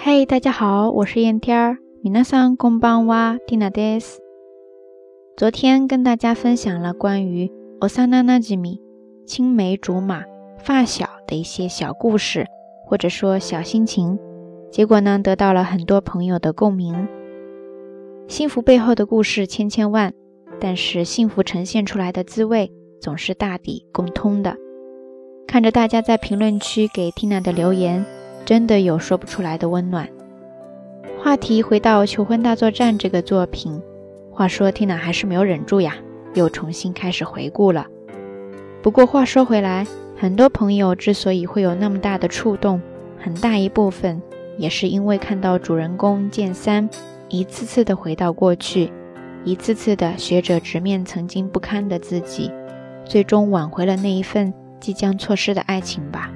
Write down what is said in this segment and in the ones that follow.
嘿，大家好，我是燕天儿。皆さんこんばんは、ティナです。昨天跟大家分享了关于オサナナジミ、青梅竹马、发小的一些小故事，或者说小心情。结果呢，得到了很多朋友的共鸣。幸福背后的故事千千万，但是幸福呈现出来的滋味总是大抵共通的。看着大家在评论区给 Tina 的留言， 真的有说不出来的温暖。话题回到《求婚大作战》这个作品，话说 Tina 还是没有忍住呀，又重新开始回顾了。不过话说回来，很多朋友之所以会有那么大的触动，很大一部分也是因为看到主人公剑三一次次的回到过去，一次次的学着直面曾经不堪的自己，最终挽回了那一份。即将错失的爱情吧，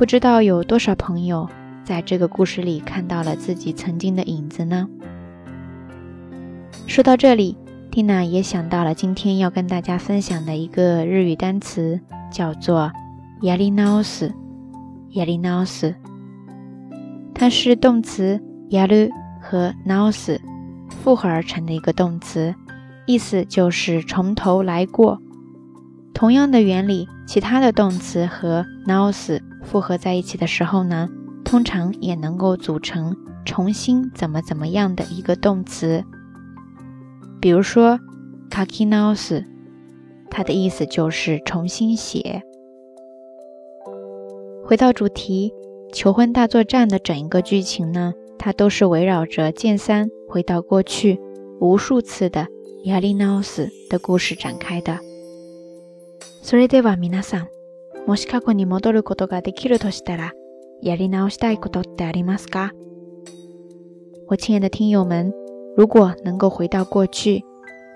不知道有多少朋友在这个故事里看到了自己曾经的影子呢？说到这里蒂娜也想到了今天要跟大家分享的一个日语单词，叫做 “yarinos”，“yarinos”，它是动词 “yaru” 和 “nos” 复合而成的一个动词，意思就是从头来过。同样的原理，其他的动词和 nos 复合在一起的时候呢，通常也能够组成重新怎么怎么样的一个动词。比如说 kaki naos，它的意思就是重新写。回到主题，《求婚大作战》的整一个剧情呢，它都是围绕着剑三回到过去无数次的 yari naos 的故事展开的。それでは皆さん、 もし過去に戻ることができるとしたら、やり直したいことってありますか？我亲爱的听友们，如果能够回到过去，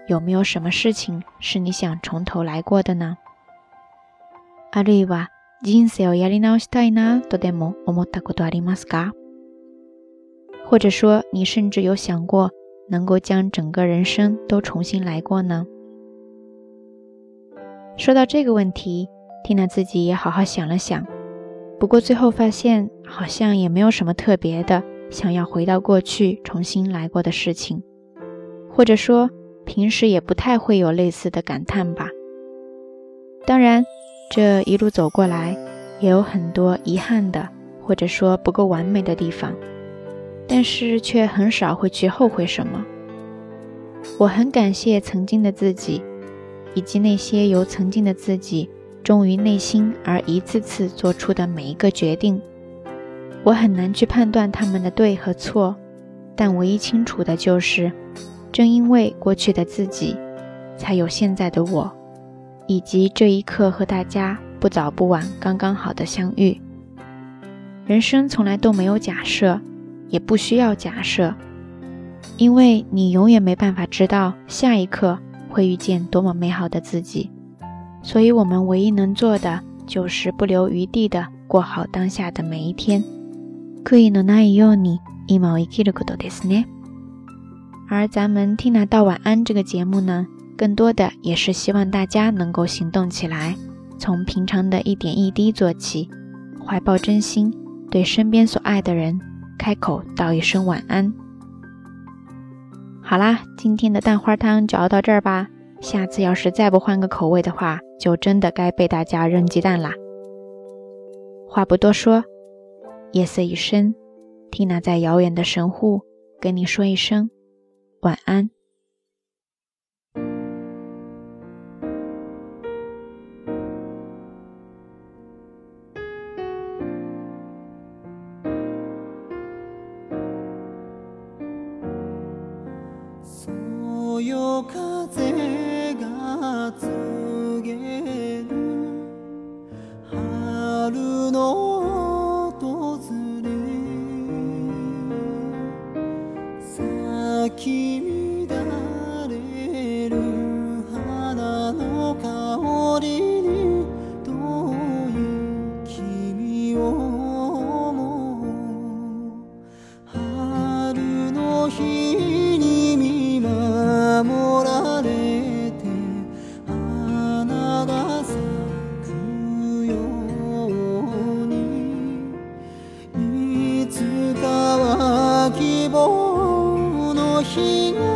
有没有什么事情是你想从头来过的呢？あるいは人生をやり直したいなとでも思ったことありますか？或者说，你甚至有想过能够将整个人生都重新来过呢？说到这个问题 ，Tina 自己也好好想了想，不过最后发现好像也没有什么特别的想要回到过去重新来过的事情，或者说平时也不太会有类似的感叹吧。当然，这一路走过来也有很多遗憾的，或者说不够完美的地方，但是却很少会去后悔什么。我很感谢曾经的自己。以及那些由曾经的自己忠于内心而一次次做出的每一个决定，我很难去判断他们的对和错，但唯一清楚的就是，正因为过去的自己，才有现在的我，以及这一刻和大家不早不晚、刚刚好的相遇。人生从来都没有假设，也不需要假设，因为你永远没办法知道下一刻。会遇见多么美好的自己，所以我们唯一能做的就是不留余地的过好当下的每一天。而咱们听拿到晚安这个节目呢，更多的也是希望大家能够行动起来，从平常的一点一滴做起，怀抱真心，对身边所爱的人开口道一声晚安。好啦，今天的蛋花汤就熬到这儿吧。下次要是再不换个口味的话，就真的该被大家扔鸡蛋啦。话不多说，夜色已深，缇娜在遥远的神户跟你说一声晚安。風き You.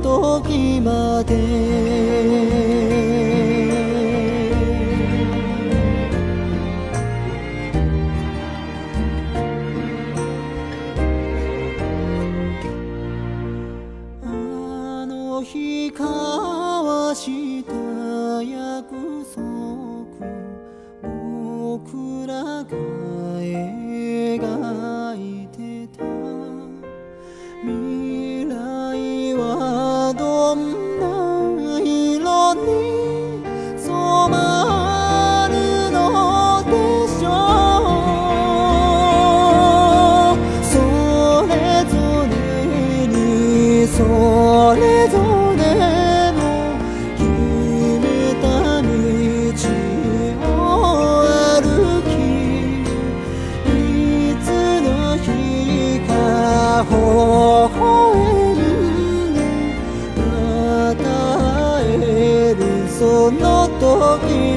時まで。あの日交わした約束僕らが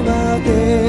about this.